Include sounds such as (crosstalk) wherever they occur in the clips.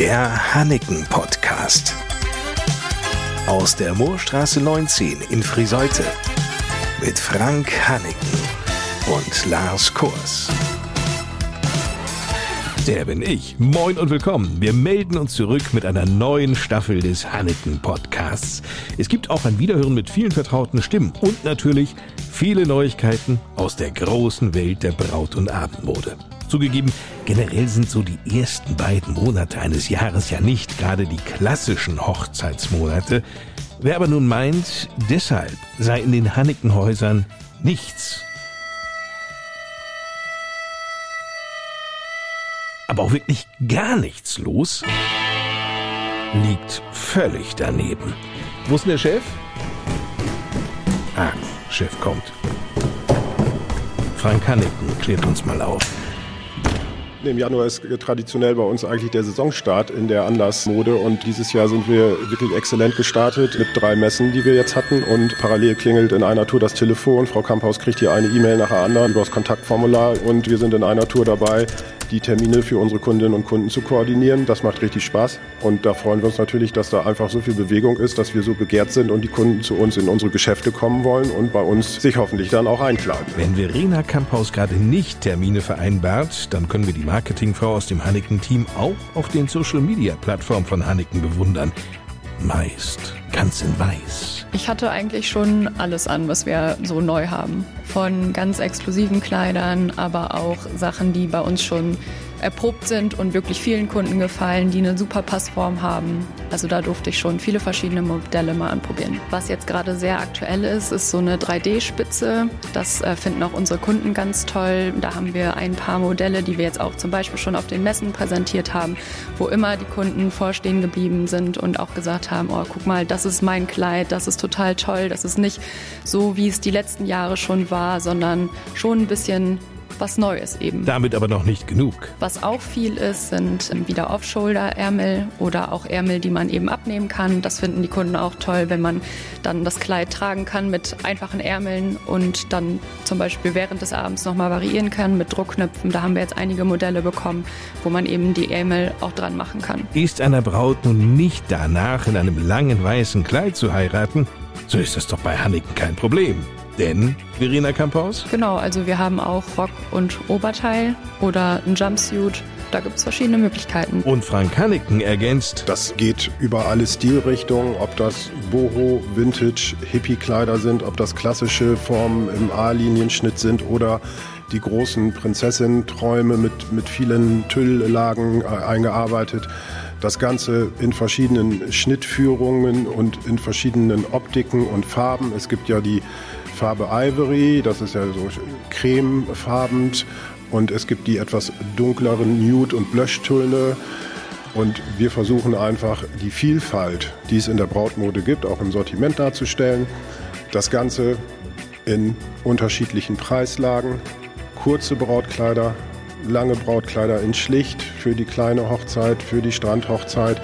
Der Hanneken Podcast. Aus der Moorstraße 19 in Friseute. Mit Frank Hanneken und Lars Kurs. Der bin ich. Moin und willkommen. Wir melden uns zurück mit einer neuen Staffel des Hanneken Podcasts. Es gibt auch ein Wiederhören mit vielen vertrauten Stimmen und natürlich viele Neuigkeiten aus der großen Welt der Braut- und Abendmode. Zugegeben, generell sind so die ersten beiden Monate eines Jahres ja nicht gerade die klassischen Hochzeitsmonate. Wer aber nun meint, deshalb sei in den Hannikenhäusern nichts, aber auch wirklich gar nichts los, liegt völlig daneben. Wo ist denn der Chef? Ah, Chef kommt. Frank Hanniken klärt uns mal auf. Im Januar ist traditionell bei uns eigentlich der Saisonstart in der Anlassmode. Und dieses Jahr sind wir wirklich exzellent gestartet mit drei Messen, die wir jetzt hatten. Und parallel klingelt in einer Tour das Telefon. Frau Kamphaus kriegt hier eine E-Mail nach der anderen über das Kontaktformular. Und wir sind in einer Tour dabei, die Termine für unsere Kundinnen und Kunden zu koordinieren. Das macht richtig Spaß und da freuen wir uns natürlich, dass da einfach so viel Bewegung ist, dass wir so begehrt sind und die Kunden zu uns in unsere Geschäfte kommen wollen und bei uns sich hoffentlich dann auch einklagen. Wenn Verena Kamphaus gerade nicht Termine vereinbart, dann können wir die Marketingfrau aus dem Hanneken-Team auch auf den Social-Media-Plattformen von Hanneken bewundern. Meist ganz in weiß. Ich hatte eigentlich schon alles an, was wir so neu haben. Von ganz exklusiven Kleidern, aber auch Sachen, die bei uns schon erprobt sind und wirklich vielen Kunden gefallen, die eine super Passform haben. Also da durfte ich schon viele verschiedene Modelle mal anprobieren. Was jetzt gerade sehr aktuell ist, ist so eine 3D-Spitze. Das äh, finden auch unsere Kunden ganz toll. Da haben wir ein paar Modelle, die wir jetzt auch zum Beispiel schon auf den Messen präsentiert haben, wo immer die Kunden vorstehen geblieben sind und auch gesagt haben, oh, guck mal, das ist mein Kleid, das ist total toll, das ist nicht so, wie es die letzten Jahre schon war, sondern schon ein bisschen was Neues eben. Damit aber noch nicht genug. Was auch viel ist, sind wieder Off-Shoulder-Ärmel oder auch Ärmel, die man eben abnehmen kann. Das finden die Kunden auch toll, wenn man dann das Kleid tragen kann mit einfachen Ärmeln und dann zum Beispiel während des Abends nochmal variieren kann mit Druckknöpfen. Da haben wir jetzt einige Modelle bekommen, wo man eben die Ärmel auch dran machen kann. Ist einer Braut nun nicht danach in einem langen weißen Kleid zu heiraten, so ist das doch bei Hanneken kein Problem. Denn, Verena Kamphaus? Genau, also wir haben auch Rock und Oberteil oder ein Jumpsuit. Da gibt es verschiedene Möglichkeiten. Und Frank Hanneken ergänzt. Das geht über alle Stilrichtungen, ob das Boho, Vintage, Hippie-Kleider sind, ob das klassische Formen im A-Linienschnitt sind oder die großen Prinzessin-Träume mit, mit vielen Tülllagen äh, eingearbeitet. Das Ganze in verschiedenen Schnittführungen und in verschiedenen Optiken und Farben. Es gibt ja die Farbe Ivory, das ist ja so cremefarben. Und es gibt die etwas dunkleren Nude- und Blushtöne. Und wir versuchen einfach die Vielfalt, die es in der Brautmode gibt, auch im Sortiment darzustellen. Das Ganze in unterschiedlichen Preislagen. Kurze Brautkleider, lange Brautkleider in schlicht für die kleine Hochzeit, für die Strandhochzeit.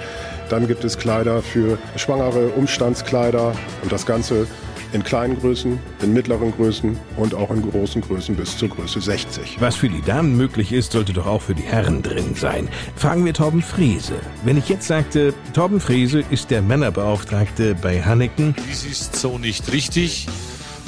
Dann gibt es Kleider für schwangere Umstandskleider und das Ganze in kleinen Größen, in mittleren Größen und auch in großen Größen bis zur Größe 60. Was für die Damen möglich ist, sollte doch auch für die Herren drin sein. Fragen wir Torben Frese. Wenn ich jetzt sagte, Torben Frese ist der Männerbeauftragte bei Hanneken. Dies ist so nicht richtig.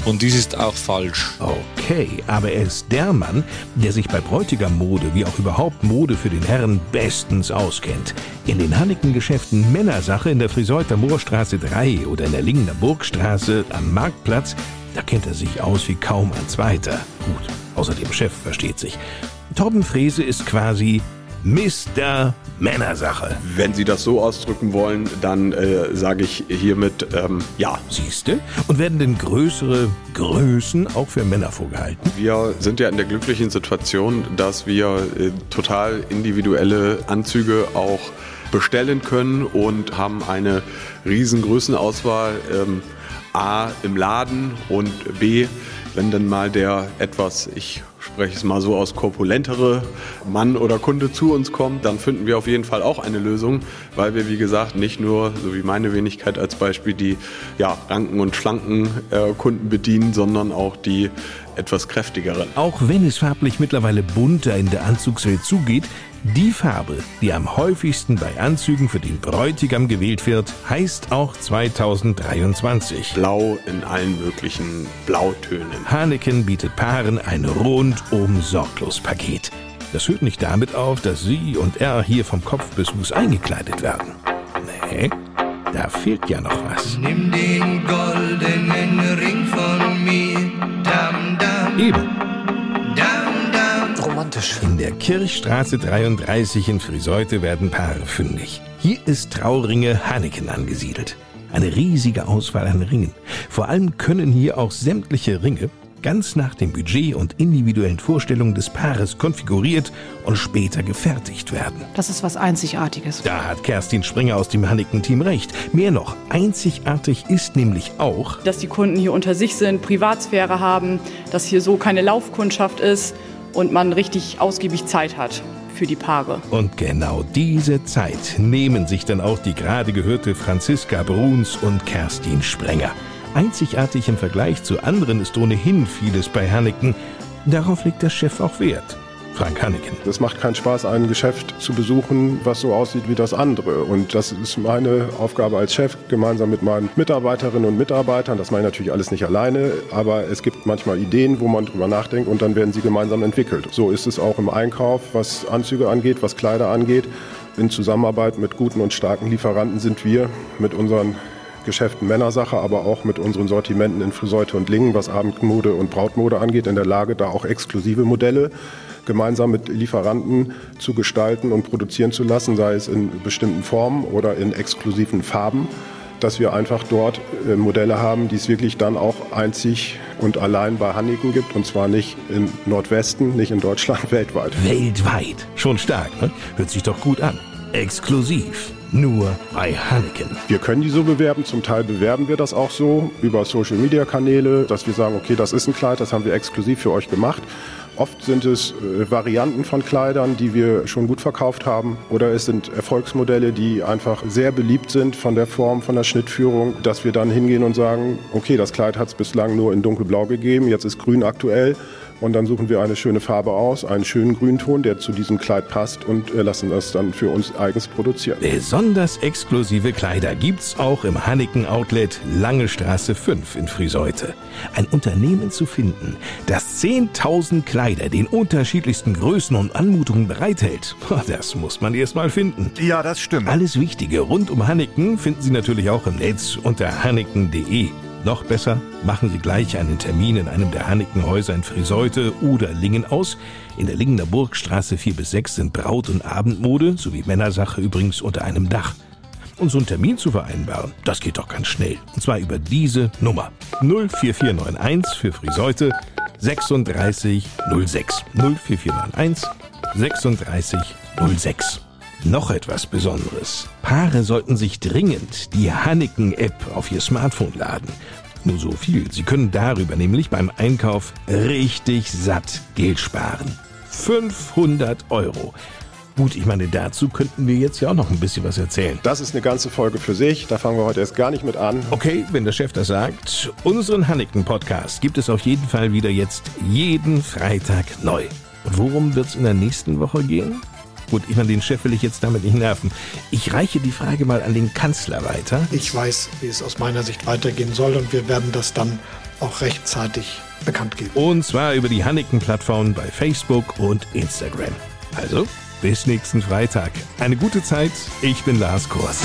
Und dies ist auch falsch. Okay, aber er ist der Mann, der sich bei Bräutigam-Mode wie auch überhaupt Mode für den Herren bestens auskennt. In den Hanneken-Geschäften Männersache in der Friseuter Moorstraße 3 oder in der Lingener Burgstraße am Marktplatz, da kennt er sich aus wie kaum ein Zweiter. Gut, außer dem Chef versteht sich. Torben Frese ist quasi Mr. Männersache. Wenn Sie das so ausdrücken wollen, dann äh, sage ich hiermit ähm, ja. Siehste? Und werden denn größere Größen auch für Männer vorgehalten? Wir sind ja in der glücklichen Situation, dass wir äh, total individuelle Anzüge auch bestellen können und haben eine riesen Größenauswahl. Ähm, A im Laden und B, wenn dann mal der etwas, ich spreche es mal so aus, korpulentere Mann oder Kunde zu uns kommt, dann finden wir auf jeden Fall auch eine Lösung, weil wir, wie gesagt, nicht nur, so wie meine Wenigkeit als Beispiel, die ja, ranken und schlanken äh, Kunden bedienen, sondern auch die etwas kräftigeren. Auch wenn es farblich mittlerweile bunter in der Anzugswelt zugeht, die Farbe, die am häufigsten bei Anzügen für den Bräutigam gewählt wird, heißt auch 2023 Blau in allen möglichen Blautönen. Haneken bietet Paaren ein rundum sorglos Paket. Das hört nicht damit auf, dass sie und er hier vom Kopf bis Fuß eingekleidet werden. Nee, da fehlt ja noch was. Nimm den goldenen Ring dam. Romantisch. In der Kirchstraße 33 in Friseute werden Paare fündig. Hier ist Trauringe Hanneken angesiedelt. Eine riesige Auswahl an Ringen. Vor allem können hier auch sämtliche Ringe ganz nach dem Budget und individuellen Vorstellungen des Paares konfiguriert und später gefertigt werden. Das ist was Einzigartiges. Da hat Kerstin Springer aus dem Hanneken-Team recht. Mehr noch, einzigartig ist nämlich auch, dass die Kunden hier unter sich sind, Privatsphäre haben, dass hier so keine Laufkundschaft ist und man richtig ausgiebig Zeit hat für die Paare. Und genau diese Zeit nehmen sich dann auch die gerade gehörte Franziska Bruns und Kerstin Sprenger. Einzigartig im Vergleich zu anderen ist ohnehin vieles bei Hanneken. Darauf legt der Chef auch Wert. Frank Hanneken. Es macht keinen Spaß, ein Geschäft zu besuchen, was so aussieht wie das andere. Und das ist meine Aufgabe als Chef, gemeinsam mit meinen Mitarbeiterinnen und Mitarbeitern. Das mache ich natürlich alles nicht alleine, aber es gibt manchmal Ideen, wo man drüber nachdenkt und dann werden sie gemeinsam entwickelt. So ist es auch im Einkauf, was Anzüge angeht, was Kleider angeht. In Zusammenarbeit mit guten und starken Lieferanten sind wir mit unseren Geschäften Männersache, aber auch mit unseren Sortimenten in Friseute und Lingen, was Abendmode und Brautmode angeht, in der Lage, da auch exklusive Modelle gemeinsam mit Lieferanten zu gestalten und produzieren zu lassen, sei es in bestimmten Formen oder in exklusiven Farben, dass wir einfach dort äh, Modelle haben, die es wirklich dann auch einzig und allein bei Hanneken gibt und zwar nicht im Nordwesten, nicht in Deutschland, (laughs) weltweit. Weltweit. Schon stark, ne? Hört sich doch gut an. Exklusiv. Nur bei Hanneken. Wir können die so bewerben, zum Teil bewerben wir das auch so über Social-Media-Kanäle, dass wir sagen, okay, das ist ein Kleid, das haben wir exklusiv für euch gemacht. Oft sind es äh, Varianten von Kleidern, die wir schon gut verkauft haben. Oder es sind Erfolgsmodelle, die einfach sehr beliebt sind von der Form, von der Schnittführung, dass wir dann hingehen und sagen, okay, das Kleid hat es bislang nur in dunkelblau gegeben, jetzt ist grün aktuell. Und dann suchen wir eine schöne Farbe aus, einen schönen Grünton, der zu diesem Kleid passt und äh, lassen das dann für uns eigens produzieren. Besonders exklusive Kleider gibt's auch im Hanneken Outlet Lange Straße 5 in Friseute. Ein Unternehmen zu finden, das 10.000 Kleider den unterschiedlichsten Größen und Anmutungen bereithält, das muss man erst mal finden. Ja, das stimmt. Alles Wichtige rund um Hanneken finden Sie natürlich auch im Netz unter hanneken.de. Noch besser, machen Sie gleich einen Termin in einem der Hanneken-Häuser in Friseute oder Lingen aus. In der Lingener Burgstraße 4 bis 6 sind Braut- und Abendmode sowie Männersache übrigens unter einem Dach. Und so einen Termin zu vereinbaren, das geht doch ganz schnell. Und zwar über diese Nummer 04491 für Friseute 3606. 04491 3606. Noch etwas Besonderes. Paare sollten sich dringend die Hanneken-App auf ihr Smartphone laden. Nur so viel. Sie können darüber nämlich beim Einkauf richtig satt Geld sparen. 500 Euro. Gut, ich meine, dazu könnten wir jetzt ja auch noch ein bisschen was erzählen. Das ist eine ganze Folge für sich. Da fangen wir heute erst gar nicht mit an. Okay, wenn der Chef das sagt. Unseren Hanneken-Podcast gibt es auf jeden Fall wieder jetzt jeden Freitag neu. Und worum wird es in der nächsten Woche gehen? Gut, ich meine, den Chef will ich jetzt damit nicht nerven. Ich reiche die Frage mal an den Kanzler weiter. Ich weiß, wie es aus meiner Sicht weitergehen soll und wir werden das dann auch rechtzeitig bekannt geben. Und zwar über die Hanneken-Plattform bei Facebook und Instagram. Also, bis nächsten Freitag. Eine gute Zeit. Ich bin Lars Kurs.